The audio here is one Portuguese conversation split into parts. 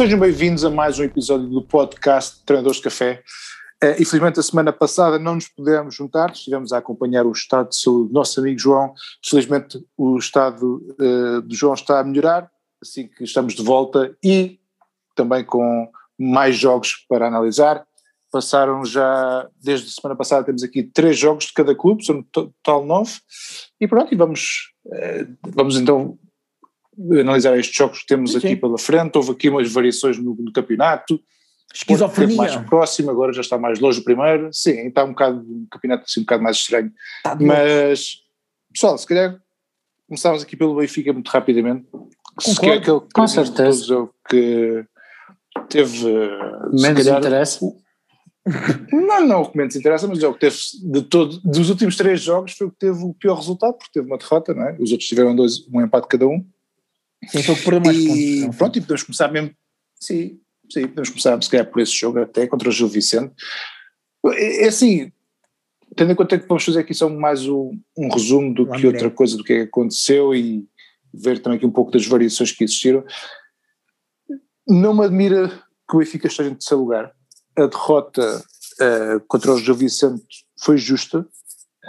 Sejam bem-vindos a mais um episódio do podcast Treinadores de Café. Uh, infelizmente, a semana passada não nos pudemos juntar, estivemos a acompanhar o estado de saúde do nosso amigo João. Felizmente, o estado uh, do João está a melhorar, assim que estamos de volta e também com mais jogos para analisar. Passaram já, desde a semana passada, temos aqui três jogos de cada clube, são total nove. E pronto, e vamos, uh, vamos então analisar estes jogos que temos sim, aqui sim. pela frente, houve aqui umas variações no, no campeonato, Esquizofrenia. mais próximo, agora já está mais longe do primeiro, sim, está um bocado, um campeonato assim um bocado mais estranho, tá mas pessoal, se calhar começámos aqui pelo Benfica muito rapidamente, Concordo, que é aquele com certeza. que teve menos calhar, interesse. Não, não, o que menos interessa, mas é o que teve de todo, dos últimos três jogos foi o que teve o pior resultado, porque teve uma derrota, não é? Os outros tiveram dois, um empate cada um. Sim, foi por mais e, pontos. Pronto, e podemos começar mesmo, sim, sim, podemos começar se calhar por esse jogo até contra o Gil Vicente. É, é assim, tendo em conta que vamos fazer aqui só mais um, um resumo do que outra coisa do que, é que aconteceu e ver também aqui um pouco das variações que existiram. Não me admira que o Benfica esteja em terceiro lugar. A derrota uh, contra o Gil Vicente foi justa.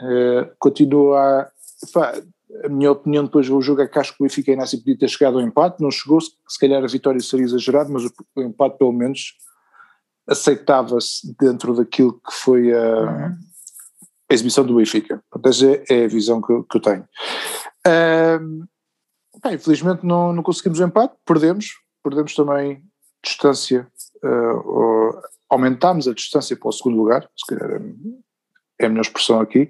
Uh, continua a. Pá, a minha opinião depois do jogo é que acho que o Benfica ainda assim podia ter chegado ao empate, não chegou, se calhar a vitória seria exagerada, mas o empate pelo menos aceitava-se dentro daquilo que foi a, uhum. a exibição do Benfica. Essa é, a visão que, que eu tenho. Um, bem, infelizmente não, não conseguimos o empate, perdemos, perdemos também distância, uh, aumentámos a distância para o segundo lugar, se calhar é, é a melhor expressão aqui.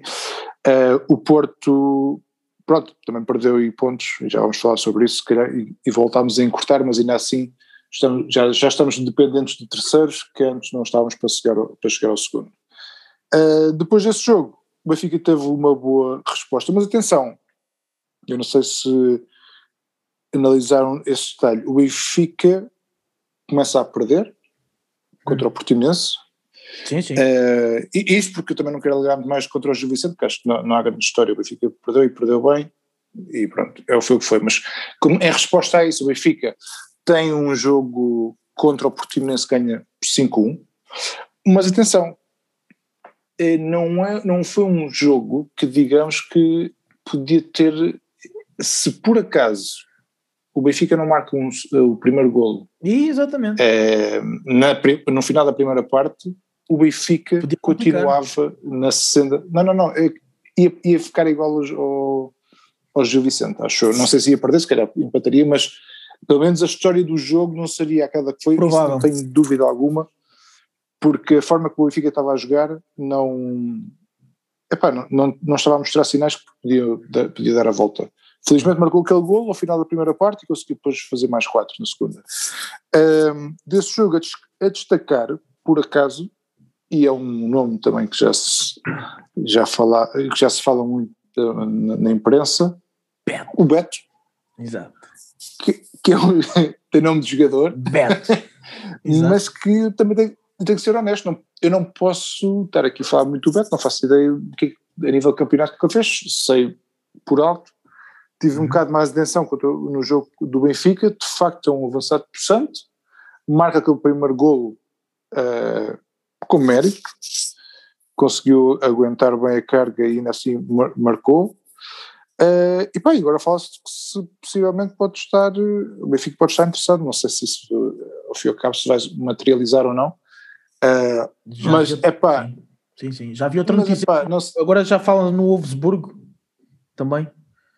Uh, o Porto pronto, também perdeu aí pontos, e já vamos falar sobre isso, calhar, e, e voltámos a encurtar, mas ainda assim estamos, já, já estamos dependentes de terceiros que antes não estávamos para chegar ao, para chegar ao segundo. Uh, depois desse jogo, o Benfica teve uma boa resposta, mas atenção, eu não sei se analisaram esse detalhe, o Benfica começa a perder contra o Portimonense, Sim, sim. Uh, e isso porque eu também não quero alegar muito mais contra o Gil Vicente, porque acho que não, não há grande história. O Benfica perdeu e perdeu bem, e pronto, é o que foi. Mas como é resposta a isso, o Benfica tem um jogo contra o Portimonense ganha 5-1, mas atenção, eh, não, é, não foi um jogo que digamos que podia ter, se por acaso o Benfica não marca um, o primeiro golo. Exatamente. É, na, no final da primeira parte, o Benfica continuava na senda. Não, não, não. Ia, ia ficar igual ao, ao Gil Vicente, acho. Não sei se ia perder, se calhar empataria, mas pelo menos a história do jogo não seria aquela que foi. Provável. não tenho dúvida alguma, porque a forma que o Benfica estava a jogar não. Epá, não, não, não estava a mostrar sinais que podia, podia dar a volta. Felizmente marcou aquele gol ao final da primeira parte e conseguiu depois fazer mais quatro na segunda. Um, desse jogo a, a destacar, por acaso, e é um nome também que já se, já fala, que já se fala muito na, na imprensa, Beto. o Beto. Exato. Que, que é um, tem nome de jogador. Beto. mas que também tem, tem que ser honesto. Não, eu não posso estar aqui a falar muito do Beto, não faço ideia do que a nível de campeonato que ele fez, sei por alto. Tive uhum. um bocado mais de atenção no jogo do Benfica, de facto é um avançado possante, marca aquele primeiro golo uh, com mérito, conseguiu aguentar bem a carga e ainda assim mar marcou. Uh, e bem, agora fala-se que se possivelmente pode estar, o Benfica pode estar interessado, não sei se isso ao fim e ao cabo se vai materializar ou não, uh, mas é pá. Sim, sim, já vi outra mas, notícia, epá, se... agora já falam no Wolfsburgo também,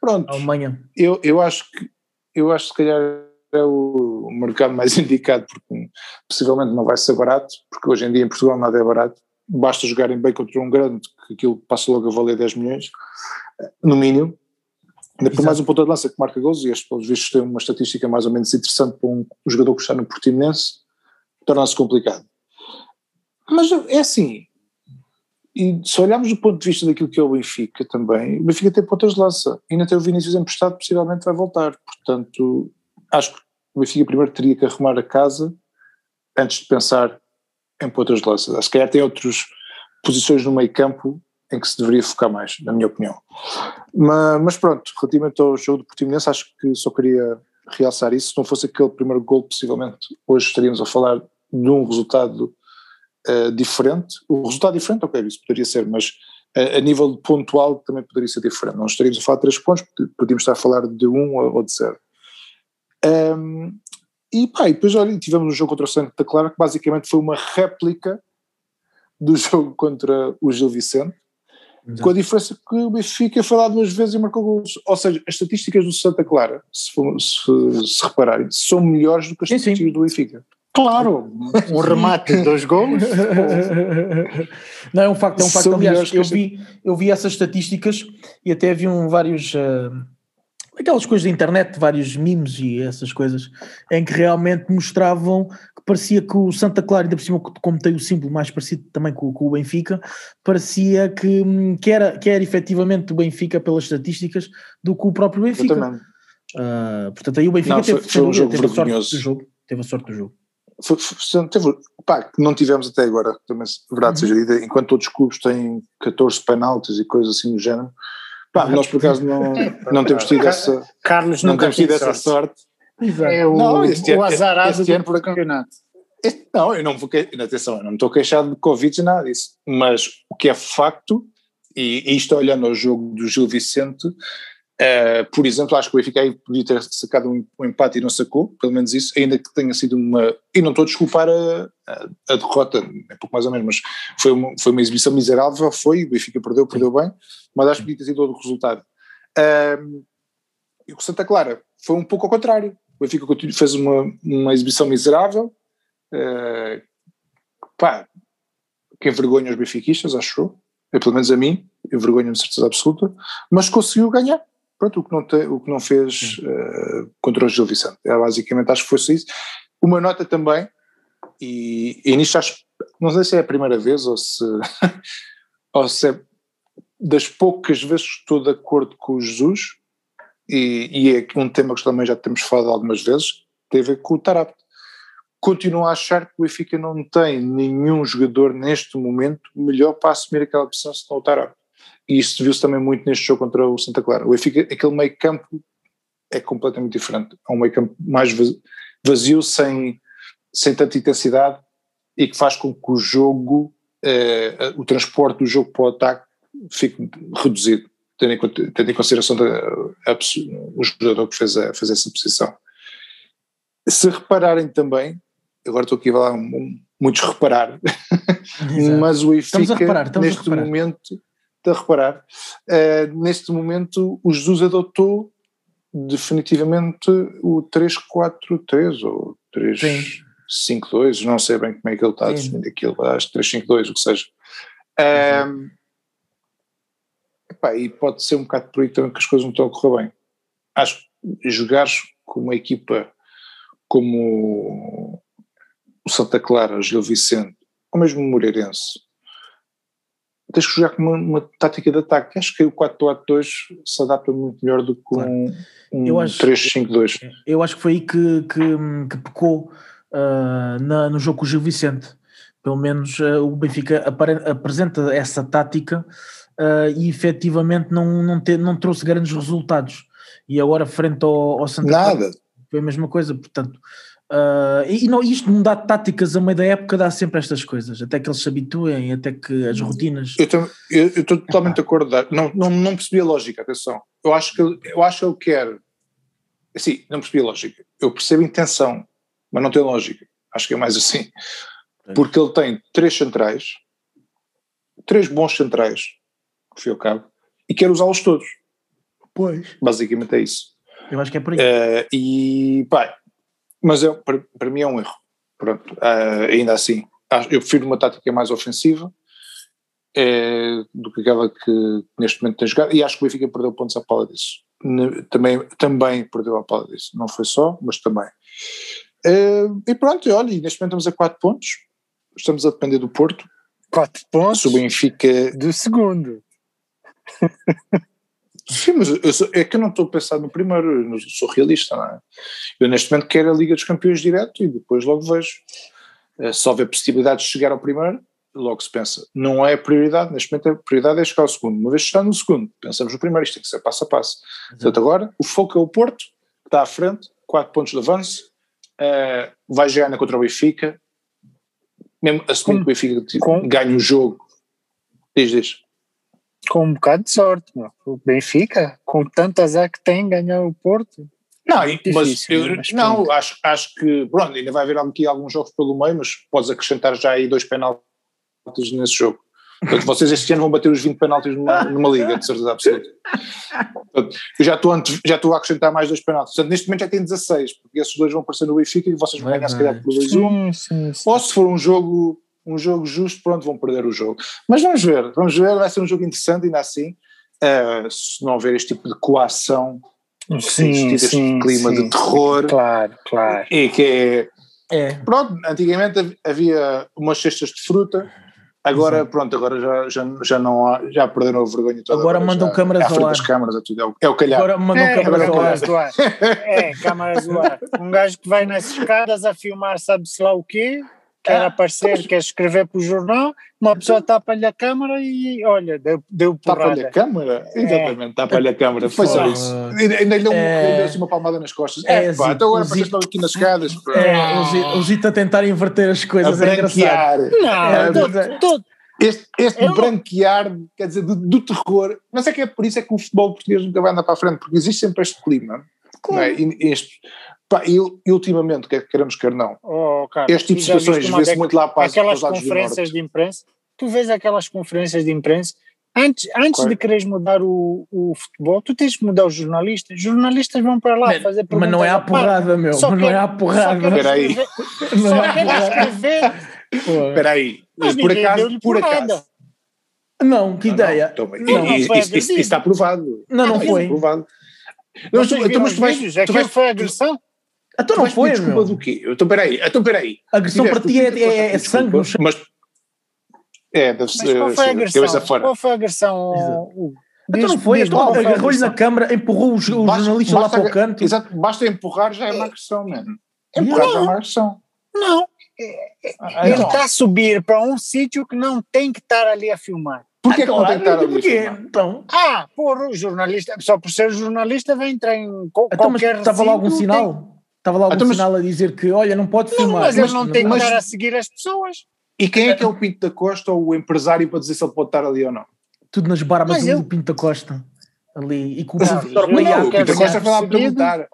Pronto, Alemanha. Eu, eu acho que, eu acho que se calhar é o mercado mais indicado, porque possivelmente não vai ser barato, porque hoje em dia em Portugal nada é barato, basta jogarem bem contra um grande, que aquilo passa logo a valer 10 milhões, no mínimo. Ainda por mais um ponto de lança que marca gols, e este, pelos vistos, tem uma estatística mais ou menos interessante para um, jogador que está no Portimonense, torna-se complicado. Mas é assim, e se olharmos do ponto de vista daquilo que é o Benfica também, o Benfica tem pontas de lança, e ainda tem o Vinícius emprestado, possivelmente vai voltar, portanto, acho que o Benfica primeiro teria que arrumar a casa antes de pensar em pontas de lança. Se calhar tem outras posições no meio campo em que se deveria focar mais, na minha opinião. Mas, mas pronto, relativamente ao jogo do Portimonense, acho que só queria realçar isso. Se não fosse aquele primeiro gol, possivelmente hoje estaríamos a falar de um resultado uh, diferente. O resultado diferente, ok, isso poderia ser, mas uh, a nível pontual também poderia ser diferente. Não estaríamos a falar de três pontos, podíamos estar a falar de um ou de zero. Um, e pá, e depois olha, tivemos um jogo contra o Santa Clara que basicamente foi uma réplica do jogo contra o Gil Vicente, Exato. com a diferença que o Benfica foi lá duas vezes e marcou gols. Ou seja, as estatísticas do Santa Clara, se, se, se repararem, são melhores do que as sim, estatísticas sim. do Benfica. Claro, um remate de dois gols. Não, é um facto, é um facto. Aliás, eu vi, eu vi essas estatísticas e até vi um, vários. Uh, aquelas coisas da internet, vários memes e essas coisas, em que realmente mostravam que parecia que o Santa Clara, ainda por cima, como tem o símbolo mais parecido também com, com o Benfica, parecia que, que, era, que era efetivamente o Benfica pelas estatísticas do que o próprio Benfica. Uh, portanto, aí o Benfica não, teve, foi, foi um jogo teve, a sorte do jogo, teve a sorte do jogo. Foi, foi, teve, pá, não tivemos até agora, também, verdade uhum. seja dita, enquanto outros clubes têm 14 penaltis e coisas assim do género, Pá, nós por acaso não, não temos tido essa. Carlos não temos tido essa sorte. Exato. É o, não, este o azar este, este ano por campeonato. Este, não, eu não vou atenção, eu não estou queixado de Covid e nada disso. Mas o que é facto, e, e isto olhando ao jogo do Gil Vicente, Uh, por exemplo, acho que o Benfica podia ter sacado um, um, empate e não sacou, pelo menos isso, ainda que tenha sido uma. E não estou a desculpar a, a, a derrota, é pouco mais ou menos, mas foi uma, foi uma exibição miserável, foi, o Benfica perdeu, perdeu bem, mas acho que podia ter sido outro resultado. Uh, e o Santa Clara foi um pouco ao contrário. O Benfica fez uma, uma exibição miserável, uh, pá, que envergonha os benfiquistas, acho eu, pelo menos a mim, envergonha-me de certeza absoluta, mas conseguiu ganhar pronto, o que não, te, o que não fez uh, contra o Gil Vicente. É, basicamente, acho que foi isso. Uma nota também, e, e nisto acho, não sei se é a primeira vez ou se, ou se é das poucas vezes que estou de acordo com o Jesus, e, e é um tema que também já temos falado algumas vezes, tem a ver com o Tarap. Continuo a achar que o Benfica não tem nenhum jogador neste momento melhor para assumir aquela posição senão o Tarap e isso viu-se também muito neste jogo contra o Santa Clara. O Benfica, aquele meio campo é completamente diferente. É um meio campo mais vazio, sem, sem tanta intensidade e que faz com que o jogo, eh, o transporte do jogo para o ataque fique reduzido, tendo em, tendo em consideração da, a, o jogador que fez, a, fez essa posição. Se repararem também, agora estou aqui a falar um, muitos reparar, mas o Benfica reparar, neste momento a reparar, uh, neste momento o Jesus adotou definitivamente o 3-4-3 ou 3-5-2, não sei bem como é que ele está a definir aquilo, acho 3-5-2, o que seja. Um, epá, e pode ser um bocado por aí também que as coisas não estão a correr bem. Acho que jogares com uma equipa como o Santa Clara, o Gil Vicente, ou mesmo o Moreirense, tens que jogar com uma, uma, tática de ataque. Acho que o 4-4-2 se adapta muito melhor do que claro. um, um 3-5-2. Eu acho que foi aí que, que, que pecou uh, na, no jogo com o Gil Vicente. Pelo menos uh, o Benfica apresenta essa tática uh, e efetivamente não, não, te, não trouxe grandes resultados. E agora, frente ao, ao Santa Nada. foi a mesma coisa. Portanto, Uh, e não, isto não dá táticas a meio da época, dá sempre estas coisas, até que eles se habituem, até que as rotinas. Eu estou totalmente de acordo, não, não, não percebi a lógica, atenção. Eu acho que, eu acho que ele quer. Assim, não percebi a lógica. Eu percebo a intenção, mas não tem lógica. Acho que é mais assim. Porque ele tem três centrais, três bons centrais, que foi o cabo, e quer usá-los todos. Pois. Basicamente é isso. Eu acho que é por aí. Uh, e, pá, mas é, para, para mim é um erro. Pronto, uh, ainda assim, eu prefiro uma tática mais ofensiva é, do que aquela que neste momento tem jogado, e acho que o Benfica perdeu pontos à pala disso. Também, também perdeu a pala disso, não foi só, mas também. Uh, e pronto, olha, neste momento estamos a 4 pontos, estamos a depender do Porto. 4 pontos? O Benfica. Do segundo. Sim, mas sou, é que eu não estou a pensar no primeiro, eu sou realista, não é? Eu neste momento quero a Liga dos Campeões direto e depois logo vejo. Eh, se houver possibilidade de chegar ao primeiro, logo se pensa. Não é a prioridade, neste momento a prioridade é chegar ao segundo. Uma vez que está no segundo, pensamos no primeiro, isto tem que ser passo a passo. Exato. Portanto, agora o foco é o Porto, está à frente, 4 pontos de avanço, uh, vai jogar na contra o Benfica, mesmo assumindo que o Benfica com, ganha o jogo, diz, diz. Com um bocado de sorte, meu. o Benfica, com tanto azar que tem, ganhar o Porto. Não, mas, eu, mas não acho, acho que, pronto, ainda vai haver aqui alguns jogos pelo meio, mas podes acrescentar já aí dois penaltis nesse jogo. Portanto, vocês este ano vão bater os 20 penaltis numa, numa liga, de certeza absoluta. Portanto, eu já estou, já estou a acrescentar mais dois penaltis. Portanto, neste momento já tem 16, porque esses dois vão aparecer no Benfica e vocês vão ganhar se calhar por 2-1. Ou se for um jogo, um jogo justo, pronto, vão perder o jogo. Mas vamos ver, vamos ver, vai ser um jogo interessante ainda assim, uh, se não houver este tipo de coação, sim, este sim, clima sim. de terror. Claro, claro. E que é, é. Pronto, antigamente havia umas cestas de fruta Agora, Exato. pronto, agora já, já, já não há, já perderam a vergonha toda. Agora, agora mandam já, câmaras é ao ar. das câmaras, é tudo, é o, é o calhar. Agora mandam é, câmaras ao ar. Do ar. É, câmaras do ar. Um gajo que vai nas escadas a filmar sabe-se lá o quê, quer ah, aparecer, quer escrever para o jornal, uma pessoa tapa-lhe a câmara e olha, deu, deu porrada. Tapa-lhe a câmara? É. Exatamente, tapa-lhe a câmara. Foi só isso. Ainda lhe deu é, assim uma palmada nas costas. É, é pá, então agora vocês estão aqui nas escadas. É, os Ita a tentar inverter as coisas, a é. Não, é, todo, este, este branquear, quer dizer, do, do, terror, mas é que é por isso é que o futebol português nunca vai andar para a frente, porque existe sempre este clima. Claro. É? E, este, e, e, ultimamente, quer queremos, quer não, oh, cara, este tipo de situações vê-se muito lá para aquelas conferências de imprensa. Tu vês aquelas conferências de imprensa. Antes, antes claro. de quereres mudar o, o futebol, tu tens que mudar os jornalistas. Os jornalistas vão para lá mas, fazer perguntas. Mas não é a porrada, meu. Só mas não é a porrada. Espera aí. Só querem escrever. Espera aí. Mas por acaso, por acaso. Não, que ideia. Não, não, não, isso, isso, isso, está provado. Não, não foi. Provado. Não, tu, mas tu vais, tu vais, foi agressão? Então não foi, desculpa meu. do quê? Então peraí, então peraí. Agressão para ti é, é, é sangue no chão. Mas, é, deve ser. Qual foi a agressão? Qual foi a agressão? Então não foi, então agarrou-lhe na câmara, empurrou o jornalista lá para o canto. Exato, basta empurrar já é uma agressão, mano. Empurrar já é uma agressão. Não, ah, ele está a subir para um sítio que não tem que estar ali a filmar. Por que, ah, que não tem que estar ali Porquê? a filmar? Então. Ah, porra, o jornalista, só por ser jornalista vai entrar em co então, qualquer Estava lá algum sinal? Estava lá algum então, sinal a dizer que, olha, não pode filmar. Não, mas ele não, não tem que estar a seguir as pessoas. E quem é que é o Pinto da Costa ou o empresário para dizer se ele pode estar ali ou não? Tudo nas barbas do eu... Pinto da Costa. Ali. E com o Pinto da Costa foi lá perguntar.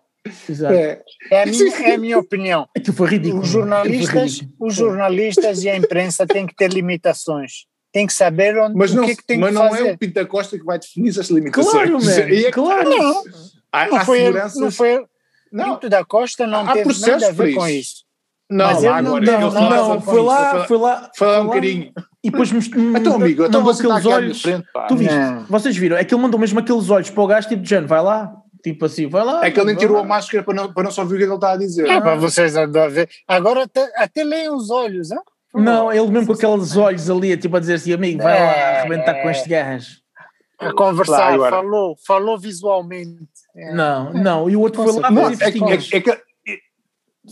Exato. É, é, a minha, é a minha opinião. Aquilo foi ridículo. Os jornalistas, ridículo. os jornalistas e a imprensa têm que ter limitações. Tem que saber onde, mas não, o que, é que tem mas que não fazer. é o Pinta Costa que vai definir essas limitações. Claro, man, é, claro. Não, há, não, há foi, seguranças... não foi. Não. Pinto da Costa não há teve nada a ver isso. com isso. Não, mas lá agora, não, não, não, não foi, lá, foi lá, foi lá um bocadinho. E depois então, amigo, então você aqueles olhos. Frente, tu viste? Vocês viram? É que ele mandou mesmo aqueles olhos para o gajo, tipo, Jano, vai lá, Tipo assim, vai lá. É que ele nem tirou a máscara para não, para não só ouvir o que ele está a dizer. É, para vocês a ver. Agora até, até leem os olhos, hein? Não, ele mesmo com aqueles olhos ali, tipo a dizer assim, amigo, vai é, lá arrebentar é. com este gajo. A conversar, claro, falou, falou visualmente. É. Não, não, e o outro foi lá. Não, é, é, é, que,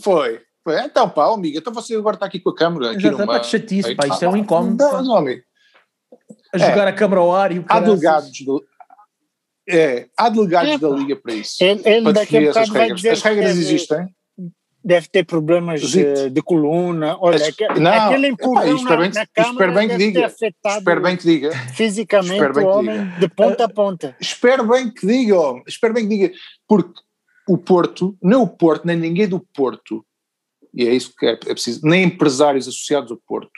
foi. foi. Então, pá, amiga, então você agora está aqui com a câmera. Aqui Exato, numa... que chatice, pá, isto é um incómodo. Não, não, amigo. A jogar a câmera ao ar e o Há delegados do, é, há delegados é, da Liga para isso. Ele, ele para daqui a essas regras. As regras existem. Deve ter problemas de, de, coluna. Olha, As, aquele, não, aquele empurrão bem, na, na espero bem que diga. Espero bem que diga. Fisicamente o homem diga. de ponta a ponta. Espero bem que diga, homem. Espero bem que diga. Porque o Porto, nem o Porto, nem ninguém do Porto, e é isso que é, é preciso, nem empresários associados ao Porto,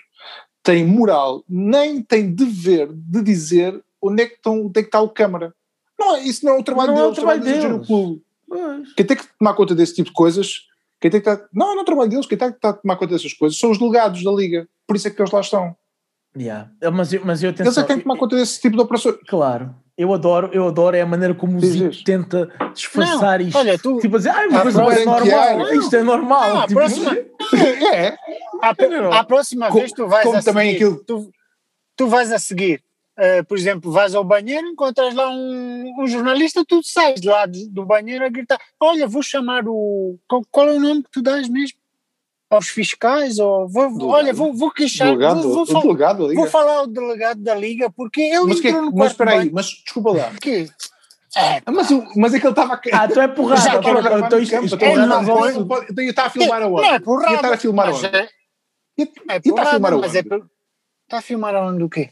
tem moral, nem tem dever de dizer onde é que, estão, onde é que está o Câmara. Não, é, isso não é o trabalho não deles, é o trabalho, trabalho deles. clube. Quem tem que tomar conta desse tipo de coisas, quem tem que estar, não, não é o trabalho deles, quem tem que estar a tomar conta dessas coisas são os delegados da Liga, por isso é que eles lá estão. Yeah. Mas, eu, mas eu atenção, Eles é que têm que tomar conta desse tipo de operações. Claro, eu adoro, eu adoro é a maneira como o Zico tenta disfarçar não, isto. Olha, tu, tipo a dizer, ah, mas não é normal, não. isto é normal. Não, tipo, a próxima, é, a, a próxima vez tu vais como a também seguir, aquilo... tu, tu vais a seguir Uh, por exemplo, vais ao banheiro, encontras lá um, um jornalista, tu sais de lá do banheiro a gritar: Olha, vou chamar o. Qual, qual, é o nome que tu dás mesmo? Aos fiscais? Ou vou, olha, vou, vou queixar. Delegado, vou, vou, falar, delegado vou falar ao delegado da Liga, porque ele mas entrou que, no Mas espera aí, mas desculpa lá. Que? É, mas, mas é que ele estava. Ah, então é porrada. Já, então, então, então isto, isto é não, não, Então estar a filmar aonde? Não é porrada. Ia estar a filmar aonde? É, é porrada, a mas é. Está a filmar aonde o quê?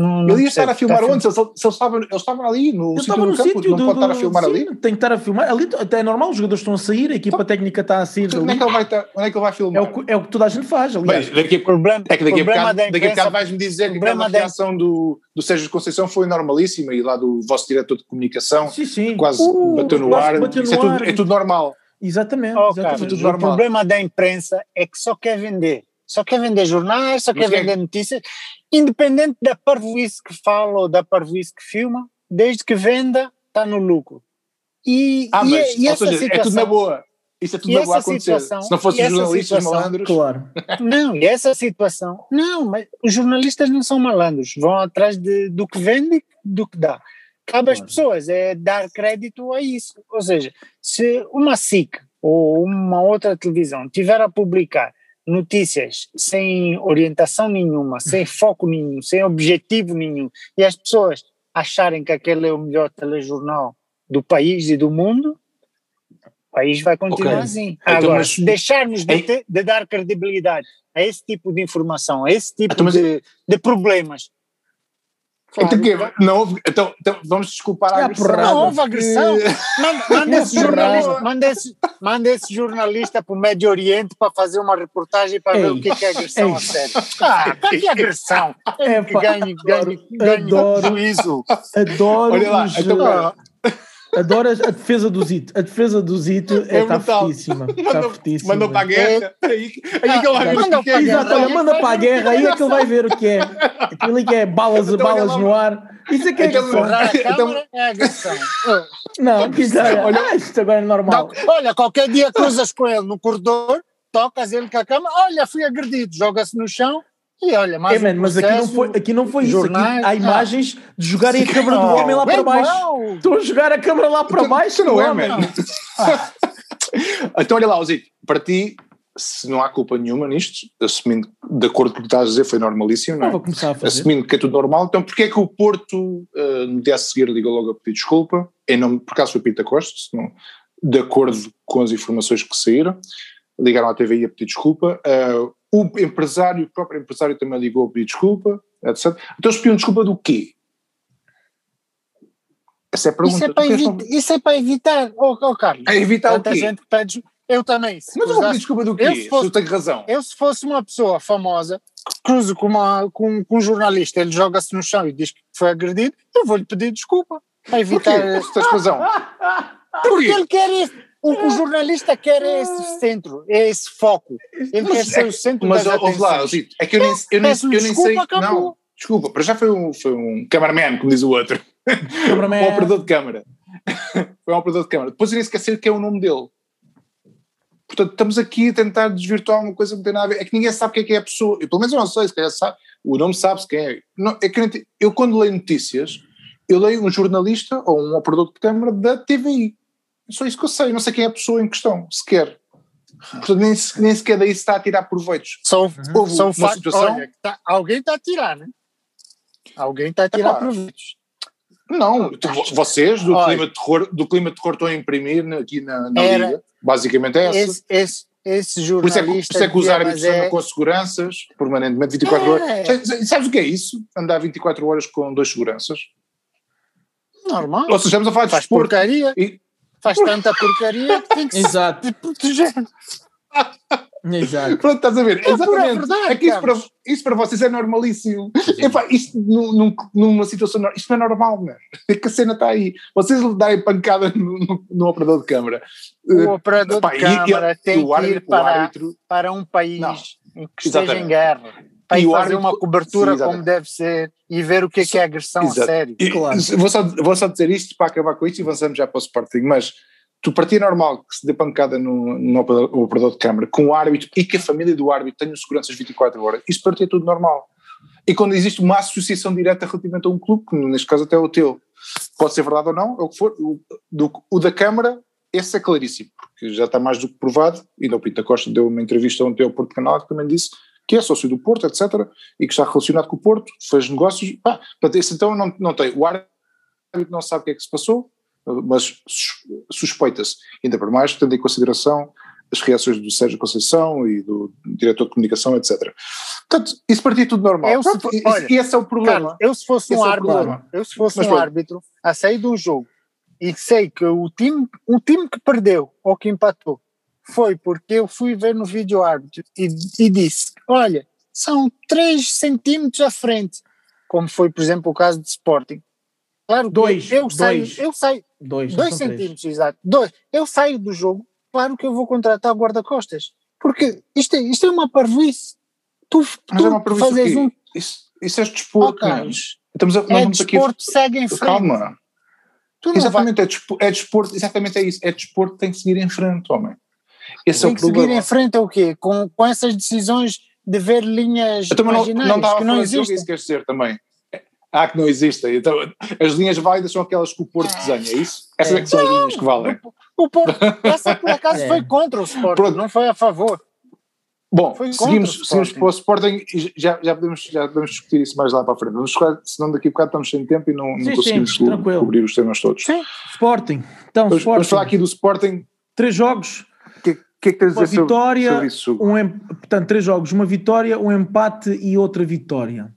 Não, não ele ia estar a filmar onde? Se eles, se eles, estavam, eles estavam ali, no sítio do no campo, sítio não do, pode estar a filmar sim, ali? Tem que estar a filmar. Ali até é normal, os jogadores estão a sair, a equipa então, técnica está a sair. Então, onde, é que ele vai estar, onde é que ele vai filmar? É o, é o que toda a gente faz, aliás. Bem, daqui, problema, é que daqui a bocado, daqui a bocado vais-me dizer que a reação do, do Sérgio Conceição foi normalíssima e lá do vosso diretor de comunicação sim, sim. quase uh, bateu no ar. Bateu no é, tudo, é tudo normal. Exatamente. Oh, exatamente. Cara, o problema da imprensa é que só quer vender só quer vender jornais, só quer vender notícias, independente da parvoíce que fala ou da parvoíce que filma, desde que venda, está no lucro. E, ah, e, mas, e essa seja, situação, é tudo na boa. Isso é tudo na boa acontecer. Se não fossem jornalistas malandros. Claro. Não, e essa situação. Não, mas os jornalistas não são malandros. Vão atrás de, do que vende e do que dá. Cabe às pessoas é dar crédito a isso. Ou seja, se uma SIC ou uma outra televisão tiver a publicar notícias sem orientação nenhuma, sem foco nenhum, sem objetivo nenhum, e as pessoas acharem que aquele é o melhor telejornal do país e do mundo, o país vai continuar okay. assim. Então, Agora, mas, deixarmos de, ter, de, dar credibilidade a esse tipo de informação, a esse tipo então, de, de problemas, Claro. Então, não houve, então, então, vamos desculpar a agressão. Não houve agressão. Manda, manda, esse jornalista, manda, esse, manda esse jornalista para o Médio Oriente para fazer uma reportagem para Ei. ver o que é agressão Ei. a sério. Ah, que é agressão? É, que ganhe, ganhe, ganhe adoro, juízo. Adoro Olha lá, então, Adoro a defesa do Zito. A defesa do Zito é, é tá fortíssima. Tá fortíssima. Mandou para a guerra. É. Aí, aí que ele vai ver o que é. Exato, olha, manda para a guerra, aí é que ele vai ver o que é. Aquilo ali que é balas, então, balas no ar. Isso é que é agressão. Então, é agressão. Não, isto, olha, ah, isto agora é normal. Não, olha, qualquer dia cruzas com ele no corredor, tocas ele com a cama, olha, fui agredido, joga-se no chão e olha, mais é, um man, mas aqui não foi, aqui não foi jornais, isso. Aqui há imagens de jogarem a câmara do homem lá para baixo. Estão a jogar a câmara lá para então, baixo. Não é, man. Ah. então, olha lá, Zito, para ti, se não há culpa nenhuma nisto, assumindo, de acordo com o que estás a dizer, foi normalíssimo, não é? vou começar a fazer. Assumindo que é tudo normal, então porquê é que o Porto, uh, no dia a seguir, ligou logo a pedir desculpa? Em nome, por acaso foi Pita Costa, não, de acordo com as informações que saíram, ligaram à TVI a pedir desculpa. Uh, o empresário, o próprio empresário também ligou a pedir desculpa, etc. Então eles pediam desculpa do quê? Essa é a pergunta. Isso é para, evita, isso é para evitar, oh, oh Carlos. É evitar o quê? gente pede, eu também. Mas eu vou pedir desculpa do quê? Eu, se, fosse, se eu tenho razão. Eu se fosse uma pessoa famosa, cruzo com, uma, com, com um jornalista, ele joga-se no chão e diz que foi agredido, eu vou-lhe pedir desculpa. Para evitar... Por quê? tens razão. Porque ele quer isso. O, o, jornalista quer esse centro, é esse foco. Ele mas, quer ser é, o centro mas, das Mas, lá, é que eu nem, eu nem, eu nem sei. Acabou. Não, desculpa, para já foi um, foi um cameraman, como diz o outro. um operador de câmara. foi um operador de câmara. Depois eu nem esquecer que é o nome dele. Portanto, estamos aqui a tentar desvirtuar uma coisa que não tem nada a ver. É que ninguém sabe quem é que é a pessoa. Eu, pelo menos eu não sei, se calhar sabe. O nome sabe-se quem é. Não, é que eu, quando leio notícias, eu leio um jornalista ou um operador de câmara da TVI. É só isso que eu sei, não sei quem é a pessoa em questão, sequer. Portanto, nem, nem sequer daí se está a tirar proveitos. São, Houve são uma situação. Olha, tá, alguém está a tirar, né? Alguém está a tirar proveitos. Não, vocês do clima, de terror, do clima de terror estão a imprimir aqui na, na Era, Liga. Basicamente é essa. Esse, esse, esse jornalista. Por isso é, por isso é que os árbitros é... andam com seguranças permanentemente 24 é. horas. Sabes o que é isso? Andar 24 horas com dois seguranças? Normal. Ou seja, estamos a falar de Faz porcaria. E, faz tanta porcaria que tem que Exato. se proteger. Exato. Pronto, estás a ver? É Exatamente. Verdade, é que isso para, isso para vocês é normalíssimo. Epá, isto num, numa situação. Isto não é normal, não é? que a cena está aí. Vocês darem pancada no, no, no, operador de câmara. O eh, operador Epá, de câmara tem que ir para, árbitro, para um país não, em que esteja em guerra para ir fazer árbitro, uma cobertura sim, como deve ser e ver o que é, que é agressão Exato. a sério. E, claro. vou, só, vou só dizer isto para acabar com isto e avançamos já para o Sporting, mas tu partir normal que se dê pancada no, no operador de câmara com o árbitro e que a família do árbitro tenha seguranças 24 horas, isso partir é tudo normal. E quando existe uma associação direta relativamente a um clube, que neste caso até é o teu, pode ser verdade ou não, é o que for, o, do, o da Câmara, esse é claríssimo, porque já está mais do que provado, e o Pinta Costa deu uma entrevista ontem ao Porto Canal que também disse que é sócio do Porto, etc., e que está relacionado com o Porto, fez negócios. Ah, portanto, esse então não, não tem. O árbitro não sabe o que é que se passou, mas suspeita-se, ainda por mais, tendo em consideração as reações do Sérgio Conceição e do diretor de comunicação, etc. Portanto, isso partia tudo normal. Eu, Pronto, for, olha, esse é o problema. Carlos, eu se fosse esse um é árbitro, eu se fosse Mas, um árbitro a sair do jogo e sei que o time, o time que perdeu ou que empatou foi porque eu fui ver no vídeo árbitro e, e disse: olha, são 3 centímetros à frente, como foi, por exemplo, o caso de Sporting. Claro, dois, eu, eu saio, dois, eu saio, dois, dois centímetros, três. exato, dois. Eu saio do jogo claro que eu vou contratar guarda-costas. Porque isto é, isto é uma parvoíce. Tu, Mas tu é uma parvoíce um. Isso, isso é desporto, oh, Estamos a, é desporto, aqui... segue em frente. Calma. exatamente, vai... é, é desporto, exatamente é isso. É desporto tem que seguir em frente, homem. Esse tem é o que problema. seguir em frente é o quê? Com, com essas decisões de ver linhas imaginárias não, não que não existem. Isso quer dizer também. Ah, que não existem. Então, as linhas válidas são aquelas que o Porto desenha, é isso? Essas é, é que são as linhas que valem. O Porto, essa por acaso é. foi contra o Sporting, Pronto. não foi a favor. Bom, seguimos, seguimos para o Sporting e já, já, podemos, já podemos discutir isso mais lá para a frente. Vamos chegar, senão daqui a bocado estamos sem tempo e não, sim, não conseguimos sim, cobrir os temas todos. Sim, Sporting. Então, vamos, Sporting. vamos falar aqui do Sporting. Três jogos. O que, é que tens a dizer vitória, sobre, sobre isso? Um, portanto, três jogos, uma vitória, um empate e outra vitória.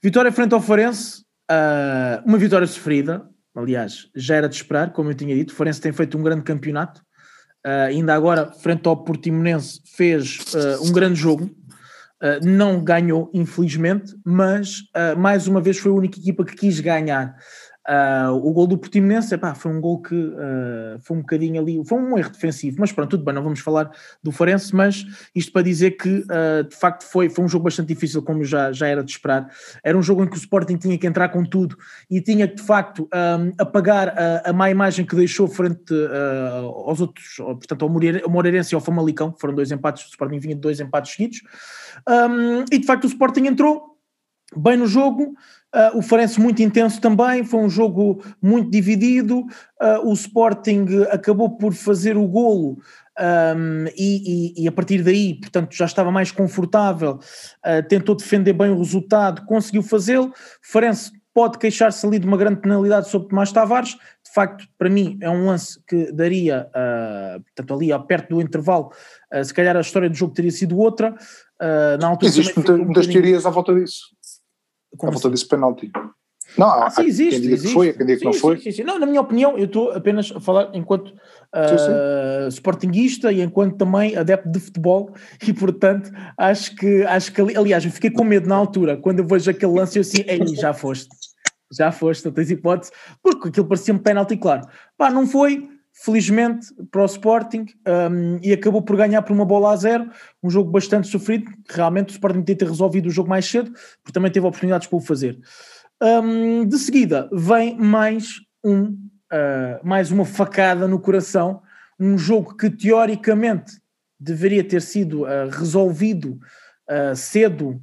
Vitória frente ao Farense, uh, uma vitória sofrida, aliás, já era de esperar, como eu tinha dito, o Farense tem feito um grande campeonato, uh, ainda agora, frente ao Portimonense, fez uh, um grande jogo, não ganhou, infelizmente, mas mais uma vez foi a única equipa que quis ganhar. Uh, o gol do Portimonense foi um gol que uh, foi um bocadinho ali, foi um erro defensivo, mas pronto, tudo bem, não vamos falar do Farense, mas isto para dizer que uh, de facto foi, foi um jogo bastante difícil, como já, já era de esperar. Era um jogo em que o Sporting tinha que entrar com tudo e tinha que de facto um, apagar a, a má imagem que deixou frente aos outros, portanto, ao Moreirense e ao Famalicão, foram dois empates, o Sporting vinha de dois empates seguidos, um, e de facto o Sporting entrou bem no jogo. Uh, o Farense muito intenso também, foi um jogo muito dividido. Uh, o Sporting acabou por fazer o golo um, e, e, e, a partir daí, portanto, já estava mais confortável, uh, tentou defender bem o resultado, conseguiu fazê-lo. O Farense pode queixar-se ali de uma grande penalidade sobre Tomás Tavares. De facto, para mim, é um lance que daria, portanto, ali perto do intervalo, se calhar a história do jogo teria sido outra. na altura Existem muitas, um muitas teorias à volta disso. Como à volta assim? desse penalti. Não, ah, sim, existe, quem diga existe. que foi, quem diga que não foi. Sim, sim, Não, na minha opinião, eu estou apenas a falar enquanto uh, sportinguista e enquanto também adepto de futebol e, portanto, acho que, acho que aliás, eu fiquei com medo na altura, quando eu vejo aquele lance, eu assim, ei, já foste, já foste, não tens hipótese, porque aquilo parecia um penalti, claro. Pá, não foi, felizmente para o Sporting um, e acabou por ganhar por uma bola a zero, um jogo bastante sofrido, realmente o Sporting tinha ter resolvido o jogo mais cedo, porque também teve oportunidades para o fazer. Um, de seguida vem mais um uh, mais uma facada no coração, um jogo que teoricamente deveria ter sido uh, resolvido uh, cedo,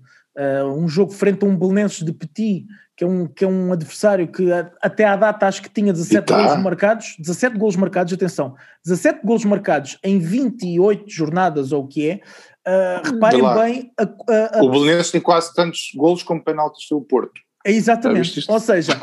um jogo frente a um Belenenses de Petit que é um, que é um adversário que até à data acho que tinha 17 tá. golos marcados, 17 golos marcados, atenção, 17 golos marcados em 28 jornadas ou o que é, uh, reparem bem... A, a, a, o Belenenses tem quase tantos golos como penaltis do Porto. É exatamente, ou seja,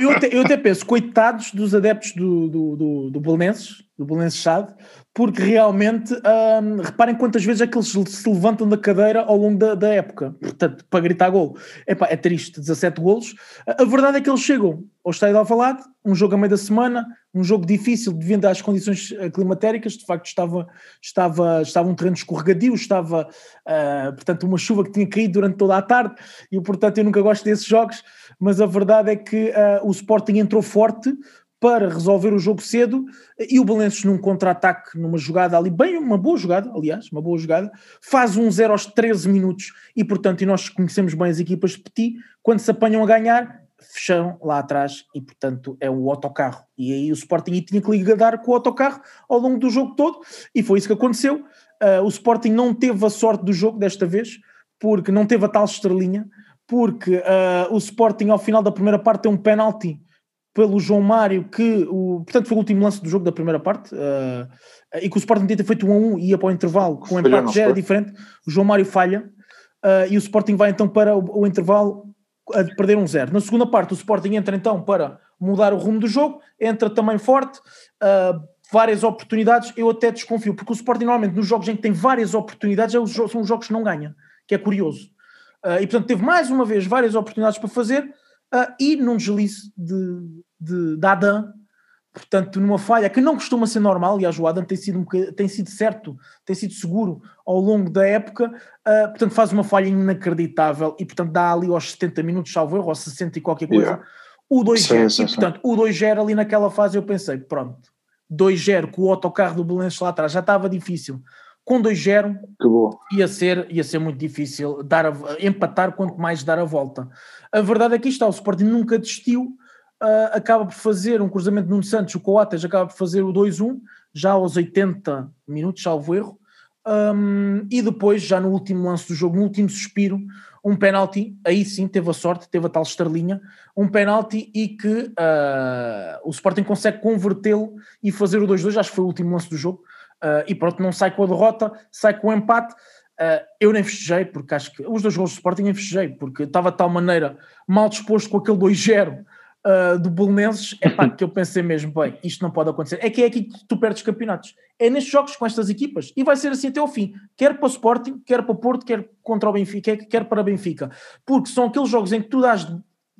eu até, eu até penso, coitados dos adeptos do, do, do, do Belenenses, do Belenenses Chade, porque realmente, hum, reparem quantas vezes é que eles se levantam da cadeira ao longo da, da época, portanto, para gritar gol. Epá, é triste, 17 golos. A verdade é que eles chegam ao Estádio de Alvalade, um jogo a meio da semana, um jogo difícil devido às condições eh, climatéricas, de facto estava, estava, estava um terreno escorregadio, estava, uh, portanto, uma chuva que tinha caído durante toda a tarde, e portanto eu nunca gosto desses jogos, mas a verdade é que uh, o Sporting entrou forte, para resolver o jogo cedo e o Belenenses num contra-ataque, numa jogada ali, bem uma boa jogada, aliás, uma boa jogada, faz um 0 aos 13 minutos e portanto, e nós conhecemos bem as equipas de Petit, quando se apanham a ganhar, fecham lá atrás e portanto é o autocarro. E aí o Sporting tinha que ligar com o autocarro ao longo do jogo todo e foi isso que aconteceu, uh, o Sporting não teve a sorte do jogo desta vez, porque não teve a tal estrelinha, porque uh, o Sporting ao final da primeira parte tem um penalti pelo João Mário, que o, portanto foi o último lance do jogo da primeira parte, uh, e que o Sporting tinha ter feito 1 a 1 e ia para o intervalo, com o empate já era diferente, o João Mário falha, uh, e o Sporting vai então para o, o intervalo a perder um zero. Na segunda parte o Sporting entra então para mudar o rumo do jogo, entra também forte, uh, várias oportunidades, eu até desconfio, porque o Sporting normalmente nos jogos em que tem várias oportunidades é são os jogos que não ganha, que é curioso. Uh, e portanto teve mais uma vez várias oportunidades para fazer uh, e num deslize de, de, de Adam, portanto numa falha que não costuma ser normal, aliás o Adam tem sido, um tem sido certo, tem sido seguro ao longo da época, uh, portanto faz uma falha inacreditável e portanto dá ali aos 70 minutos, salvo erro, aos 60 e qualquer coisa, yeah. o 2-0, e portanto o 2-0 ali naquela fase eu pensei, pronto, 2-0 com o autocarro do Belenenses lá atrás já estava difícil, com 2-0 ia ser, ia ser muito difícil dar a, empatar quanto mais dar a volta. A verdade é que está, o Sporting nunca desistiu, uh, acaba por fazer um cruzamento de Nuno Santos, o Coates acaba por fazer o 2-1, já aos 80 minutos, salvo erro, um, e depois, já no último lance do jogo, no último suspiro, um penalti, aí sim teve a sorte, teve a tal estrelinha, um penalti e que uh, o Sporting consegue convertê-lo e fazer o 2-2, acho que foi o último lance do jogo, Uh, e pronto, não sai com a derrota, sai com o empate. Uh, eu nem festejei, porque acho que os dois gols do Sporting nem festejei, porque estava de tal maneira mal disposto com aquele 2-0 uh, do Belenenses, é pá, que eu pensei mesmo, bem, isto não pode acontecer. É que é aqui que tu perdes campeonatos. É nestes jogos com estas equipas. E vai ser assim até ao fim. Quer para o Sporting, quer para o Porto, quer contra o Benfica, quer para o Benfica. Porque são aqueles jogos em que tu dás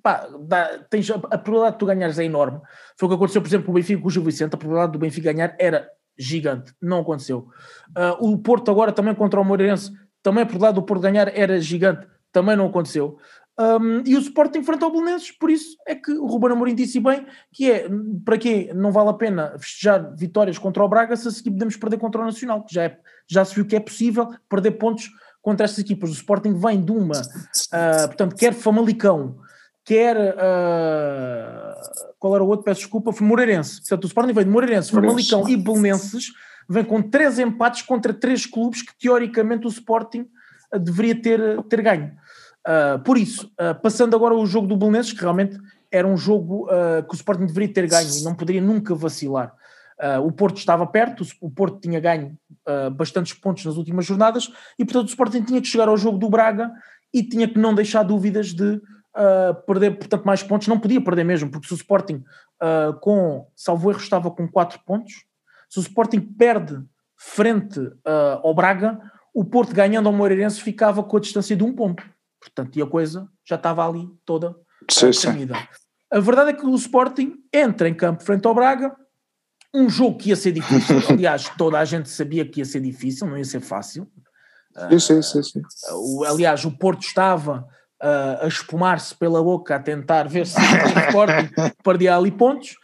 Pá, dá, tens, a, probabilidade de tu ganhares é enorme. Foi o que aconteceu, por exemplo, com o Benfica com o Gil Vicente, a probabilidade do Benfica ganhar era gigante, não aconteceu. Uh, o Porto agora também contra o Moreirense, também por lado do Porto ganhar era gigante, também não aconteceu. Um, e o Sporting enfrenta o Belenenses, por isso é que o Ruben Amorim disse bem que é, para quê não vale a pena festejar vitórias contra o Braga se a seguir podemos perder contra o Nacional, que já, é, já se viu que é possível perder pontos contra estas equipas. O Sporting vem de uma, uh, portanto, quer Famalicão, quer. Uh, qual era o outro? Peço desculpa, foi Moreirense. Portanto, o Sporting vem de Moreirense, Famalicão e Belenenses, vem com três empates contra três clubes que teoricamente o Sporting uh, deveria ter, ter ganho. Uh, por isso, passando agora o jogo do Belenenses, que realmente era um jogo que o Sporting deveria ter ganho e não poderia nunca vacilar. o Porto estava perto, o Porto tinha ganho bastantes pontos nas últimas jornadas e, portanto, o Sporting tinha que chegar ao jogo do Braga e tinha que não deixar dúvidas de uh, perder, portanto, mais pontos. Não podia perder mesmo, porque se o Sporting, uh, com salvo erro, estava com 4 pontos, se o Sporting perde frente uh, ao Braga, o Porto ganhando ao Moreirense ficava com a distância de um ponto. Portanto, e a coisa já estava ali toda sim, sim. A verdade é que o Sporting entra em campo frente ao Braga, um jogo que ia ser difícil, aliás, toda a gente sabia que ia ser difícil, não ia ser fácil. Sim, sim, sim, sim. aliás, o Porto estava uh, a espumar-se pela boca a tentar ver se o Sporting perdia ali pontos.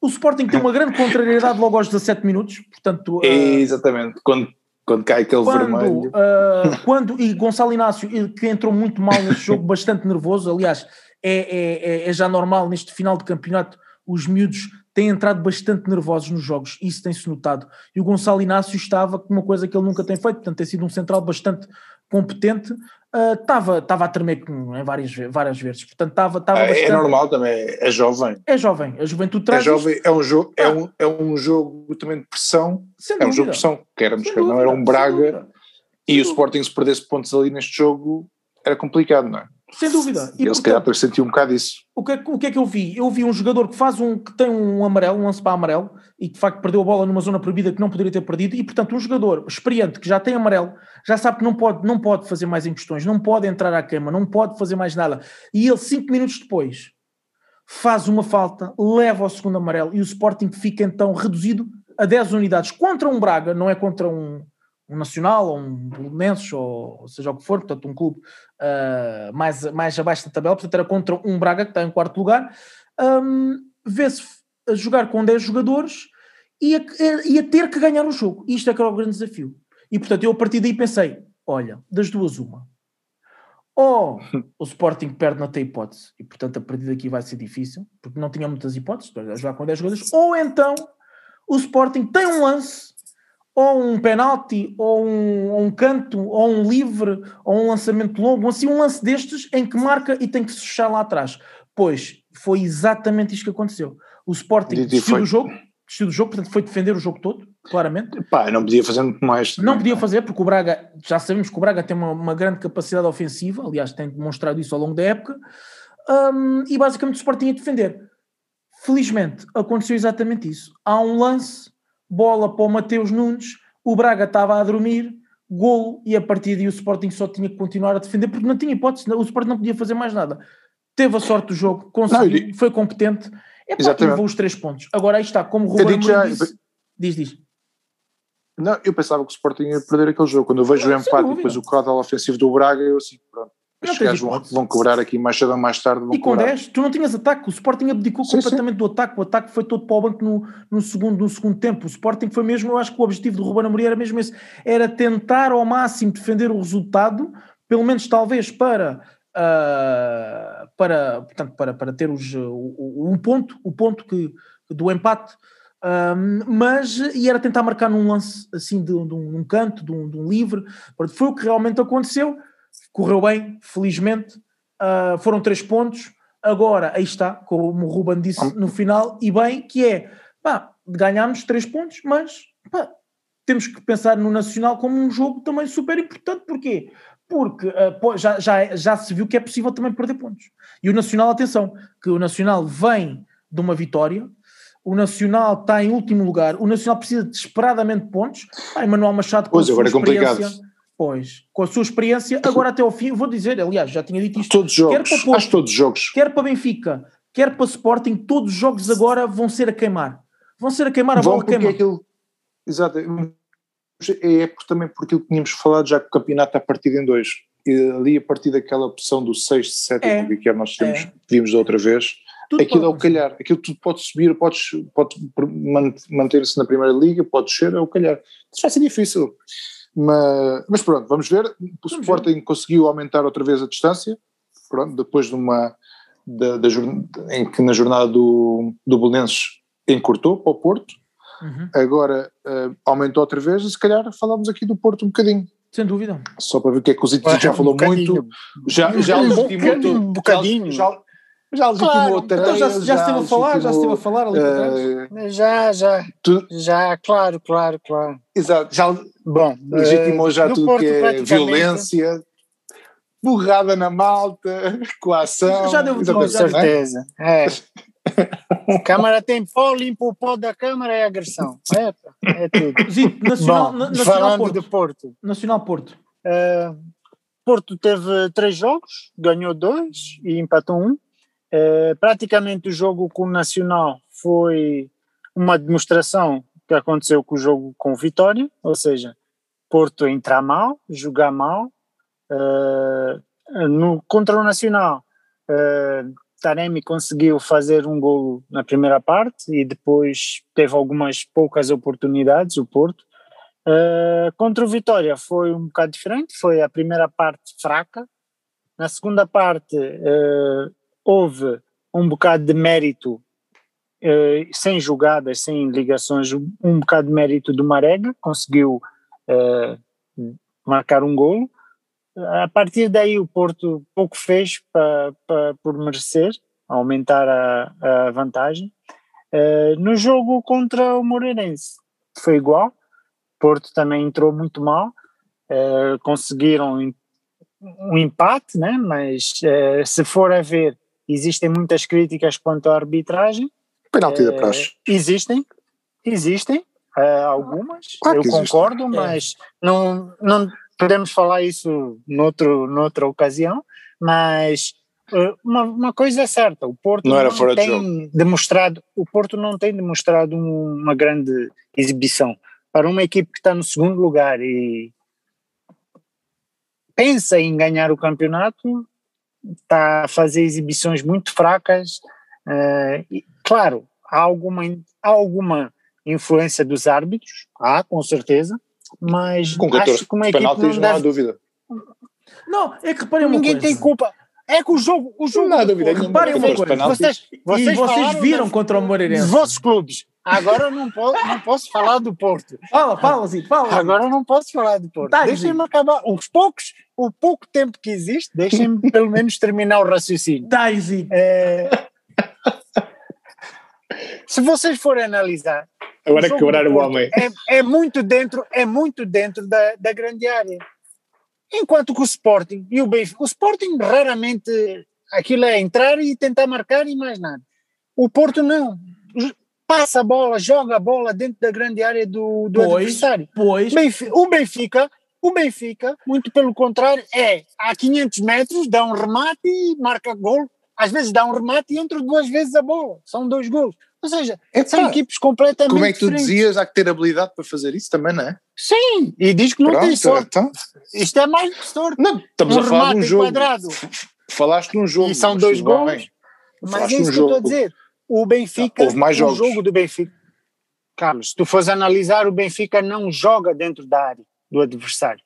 O Sporting tem uma grande contrariedade logo aos 17 minutos, portanto... Uh, Exatamente, quando, quando cai aquele quando, vermelho. Uh, quando, e Gonçalo Inácio, que entrou muito mal neste jogo, bastante nervoso, aliás, é, é, é, é já normal neste final de campeonato os miúdos têm entrado bastante nervosos nos jogos, isso tem-se notado. E o Gonçalo Inácio estava com uma coisa que ele nunca tem feito, portanto, tem sido um central bastante competente, estava uh, a tremer em várias, várias vezes, portanto estava ah, é bastante... É normal também, é jovem. É jovem, a juventude traz... É jovem, é um jogo, é ah. é, um, é um jogo também de pressão, Sem é um jogo de pressão, queremos que não era um Braga, e o Sporting se perdesse pontos ali neste jogo era complicado, não é? Sem dúvida. E, ele se calhar sentiu um bocado isso. O que, é, o que é que eu vi? Eu vi um jogador que faz um, que tem um amarelo, um lance para amarelo, e que de facto perdeu a bola numa zona proibida que não poderia ter perdido, e portanto um jogador experiente que já tem amarelo, já sabe que não pode, não pode fazer mais em questões, não pode entrar à cama, não pode fazer mais nada. E ele, cinco minutos depois, faz uma falta, leva ao segundo amarelo, e o Sporting fica então reduzido a 10 unidades contra um Braga, não é contra um, um Nacional ou um Belenenses ou seja o que for, portanto um clube uh, mais, mais abaixo da tabela, portanto era contra um Braga que está em quarto lugar, um, vê-se a jogar com 10 jogadores e a, e a, ter que ganhar o jogo. Isto é que era o grande desafio. E portanto eu a partir daí pensei, olha, das duas uma. Ou o Sporting perde tem hipótese e portanto a partir daqui vai ser difícil, porque não tinha muitas hipóteses, para jogar com 10 jogadores, ou então o Sporting tem um lance ou um penalti, ou um, ou um, canto, ou um livre, ou um lançamento longo, assim um lance destes em que marca e tem que se fechar lá atrás. Pois foi exatamente isto que aconteceu. O Sporting desistiu do jogo, desistiu do jogo, portanto foi defender o jogo todo, claramente. Pá, não podia fazer muito mais. Não podia fazer, porque o Braga, já sabemos que o Braga tem uma, uma grande capacidade ofensiva, aliás, tem demonstrado isso ao longo da época, um, e basicamente o Sporting ia defender Felizmente, aconteceu exatamente isso. Há um lance, bola para o Mateus Nunes, o Braga estava a dormir, golo, e a partir daí o Sporting só tinha que continuar a defender, porque não tinha hipótese, o Sporting não podia fazer mais nada. Teve a sorte do jogo, conseguiu, não, foi competente, é para levou os três pontos. Agora aí está, como o Ruben já, disse, diz, diz. Não, eu pensava que o Sporting ia perder aquele jogo. Quando eu vejo não, o empate e depois o caudal ofensivo do Braga, eu assim, pronto, estes gajos vão, vão cobrar aqui mais cedo ou mais tarde. e com cobrar. 10, tu não tinhas ataque, o Sporting abdicou sim, completamente sim. do ataque, o ataque foi todo para o banco no, no, segundo, no segundo tempo. O Sporting foi mesmo, eu acho que o objetivo do Ruben Amorim era mesmo esse, era tentar ao máximo defender o resultado, pelo menos talvez para. Uh, para, portanto, para, para ter os, o, um ponto, o ponto que, do empate, um, mas e era tentar marcar num lance assim de, de, um, de um, canto, de um, de um livre. Foi o que realmente aconteceu correu bem, felizmente, uh, foram três pontos, agora aí está, como o Ruben disse no final, e bem, que é, pá, ganhámos três pontos, mas pá, temos que pensar no Nacional como um jogo também super importante, porquê? Porque uh, já, já, já se viu que é possível também perder pontos. E o Nacional, atenção, que o Nacional vem de uma vitória, o Nacional está em último lugar, o Nacional precisa desesperadamente de pontos. Ah, Manuel Machado com pois, a sua agora é complicado Pois, com a sua experiência, agora até ao fim, vou dizer, aliás, já tinha dito isto. Todos os jogos, quer para Porto, todos os jogos. Quer para Benfica, quer para Sporting, todos os jogos agora vão ser a queimar. Vão ser a queimar a Vão bola queima. Aquilo, exato, é por, também por aquilo que tínhamos falado já que o campeonato está partido em dois. E ali a partir daquela opção do 6, 7, é, que nós temos, é. vimos da outra vez, tudo aquilo é o calhar. Aquilo tudo pode subir, pode, pode manter-se na primeira liga, pode descer, é o calhar. Isso vai ser difícil. Mas, mas pronto, vamos ver. O vamos Sporting ver. conseguiu aumentar outra vez a distância, pronto, depois de uma. Da, da, em que na jornada do, do Belenenses encurtou para o Porto, uhum. agora uh, aumentou outra vez e se calhar falamos aqui do Porto um bocadinho. Sem dúvida. Só para ver o que é que o Zito já falou um muito, já, já legitimou um bocadinho. Já, já legitimou claro, tareia, então já, já, já esteve a falar, já esteve a falar ali uh, Já, já, tu, já, claro, claro, claro. Exato, já, bom, legitimou já uh, tudo Porto, que é violência, borrada na malta, coação. Já deu com certeza, é. A Câmara tem pó, limpa o pó da Câmara é agressão. É, é tudo. Zito, Nacional, Bom, Nacional falando Porto. de Porto. Nacional Porto. Uh, Porto teve três jogos, ganhou dois e empatou um. É, praticamente o jogo com o Nacional foi uma demonstração que aconteceu com o jogo com o Vitória, ou seja, Porto entrar mal, jogar mal. Uh, no, contra o Nacional, uh, Taremi conseguiu fazer um gol na primeira parte e depois teve algumas poucas oportunidades, o Porto. Uh, contra o Vitória foi um bocado diferente, foi a primeira parte fraca. Na segunda parte, houve um bocado de mérito, eh, sem jogadas, sem ligações, um bocado de mérito do Marega, conseguiu eh, marcar um golo. A partir daí o Porto pouco fez para, por merecer, aumentar a, a vantagem. Eh, no jogo contra o Moreirense foi igual, Porto também entrou muito mal, eh, conseguiram um empate, né? mas eh, se for a ver Existem muitas críticas quanto à arbitragem. Penalti da eh, praxe. Existem, existem, uh, algumas, claro eu concordo, existe. mas é. não, não podemos falar isso noutro, noutra ocasião, mas uh, uma, uma coisa é certa, o Porto não, não tem de demonstrado, o Porto não tem demonstrado uma grande exibição. Para uma equipe que está no segundo lugar e pensa em ganhar o campeonato, está a fazer exibições muito fracas. Uh, e, claro, há alguma, há alguma influência dos árbitros, há, com certeza, mas com 14 acho que uma penaltis não, deve... não há dúvida. Não, é que reparem Ninguém uma coisa. tem culpa. É que o jogo. O jogo não há dúvida. Reparem uma coisa. Vocês, vocês, e vocês viram contra o Moreirense. Os vossos clubes. Agora não, posso, não posso falar do Porto. Fala, fala, Zito, fala. Agora não posso falar do Porto. Tá, Deixem-me acabar. Os poucos, o pouco tempo que existe, deixem-me pelo menos terminar o raciocínio. Tá, Zito. É... Se vocês forem analisar. Agora é quebrar o homem. É, é, muito dentro, é muito dentro da, da grande área. Enquanto que o Sporting e o Benfica, o Sporting raramente aquilo é entrar e tentar marcar e mais nada. O Porto não. Passa a bola, joga a bola dentro da grande área do, do pois, adversário. Pois. o Benfica, o Benfica, muito pelo contrário, é a 500 metros, dá um remate e marca gol. Às vezes dá um remate e entra duas vezes a bola. São dois gols. Ou seja, Epa, são equipes completamente Como é que tu diferentes. dizias, há que ter habilidade para fazer isso também, não é? Sim, e diz que não Pronto, tem sorte. Então. Isto é mais que sorte. Não, estamos um a falar de um jogo. Quadrado. Falaste num jogo. E são dois gols. Mas é isso um que eu estou a dizer. O Benfica, Houve mais jogos. o jogo do Benfica. Carlos, se tu fores analisar, o Benfica não joga dentro da área do adversário.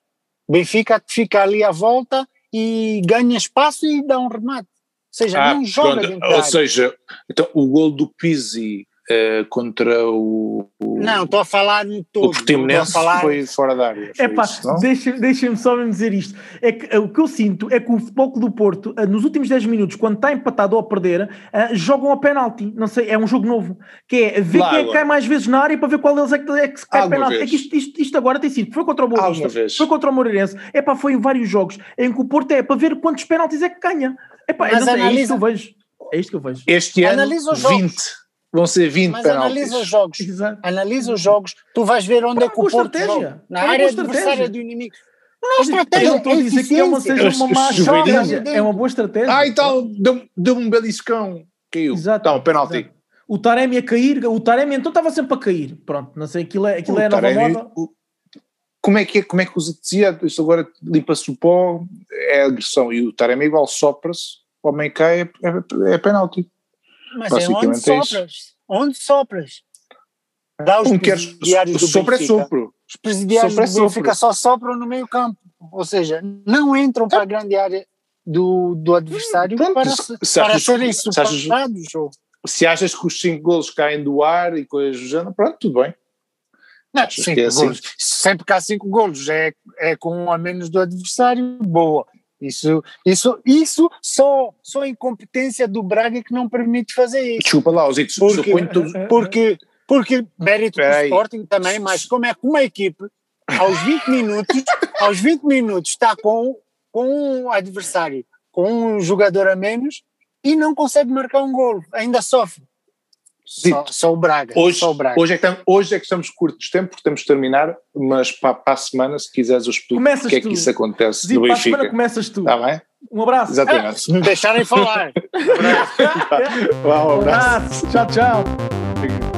O Benfica fica ali à volta e ganha espaço e dá um remate. Ou seja, ah, não joga pronto. dentro da Ou área. seja, então o gol do Pizzi uh, contra o, o, Não, estou a falar no todo. O Portimonense falar... foi fora da área. É pá, deixa-me deixa só me dizer isto. É que, o que eu sinto é que o Futebol do Porto, uh, nos últimos 10 minutos, quando está empatado ou a perder, uh, jogam ao penalti. Não sei, é um jogo novo. Que é ver quem é que cai mais vezes na área para ver qual deles é que, é que cai Alguma penalti. Vez. É que isto, isto, isto, agora tem sido. Foi contra o Boa foi contra o Moreirense. É pá, foi em vários jogos em que o Porto é para ver quantos penaltis é que ganha. É pá, é, é isto que eu vejo. É isto que eu vejo. Este ano, Analisa 20. Vão ser 20 Mas penaltis. analisa os jogos. Exato. Analisa os jogos. Tu vais ver onde é que o Porto joga. Na área adversária do inimigo. Não é estratégia, estou a dizer que é uma, seja uma má estratégia. É uma boa estratégia. Ah, e tal, deu-me um beliscão. Caiu. Exato. Então, penalti. Exato. O Taremi a cair, o Taremi então estava sempre a cair. Pronto, não sei, aquilo é, aquilo é a nova Taremi, moda. O, como é que é, como é que os dizia? Isto agora limpa-se o pó, é agressão. E o Taremi igual sopra-se, o homem cai, é, é, é penalti. Mas é onde é sopras. Onde sopras? Dá os um presidiários do sopro é Benfica. É sopro. Os presidiários sopro do Benfica só sopram no meio campo. Ou seja, não entram para a grande área do, do adversário Pronto, para, se, para achas, serem superados. Se achas que os 5 golos caem do ar e coisas do género, pronto, tudo bem. Não, cinco é assim. golos. Sempre que há 5 golos é, é com um a menos do adversário, boa. Isso, isso, isso só, só a incompetência do Braga que não permite fazer isso. Desculpa lá, Osito, porque, porque, porque mérito do Sporting também, mas como é que uma equipe aos 20 minutos, aos 20 minutos está com, com um adversário, com um jogador a menos e não consegue marcar um golo, ainda sofre. Só, só, o Braga. Hoje, só o Braga. Hoje, é que estamos, hoje é que estamos curtos de tempo, porque temos de terminar, mas para, para a semana, se quiseres, eu explico o que é que isso acontece Sim, no Benfica. Para a semana começas tu. Está bem? Um abraço. Exatamente. Ah, se me deixarem falar. um abraço. um abraço. Tchau, tchau.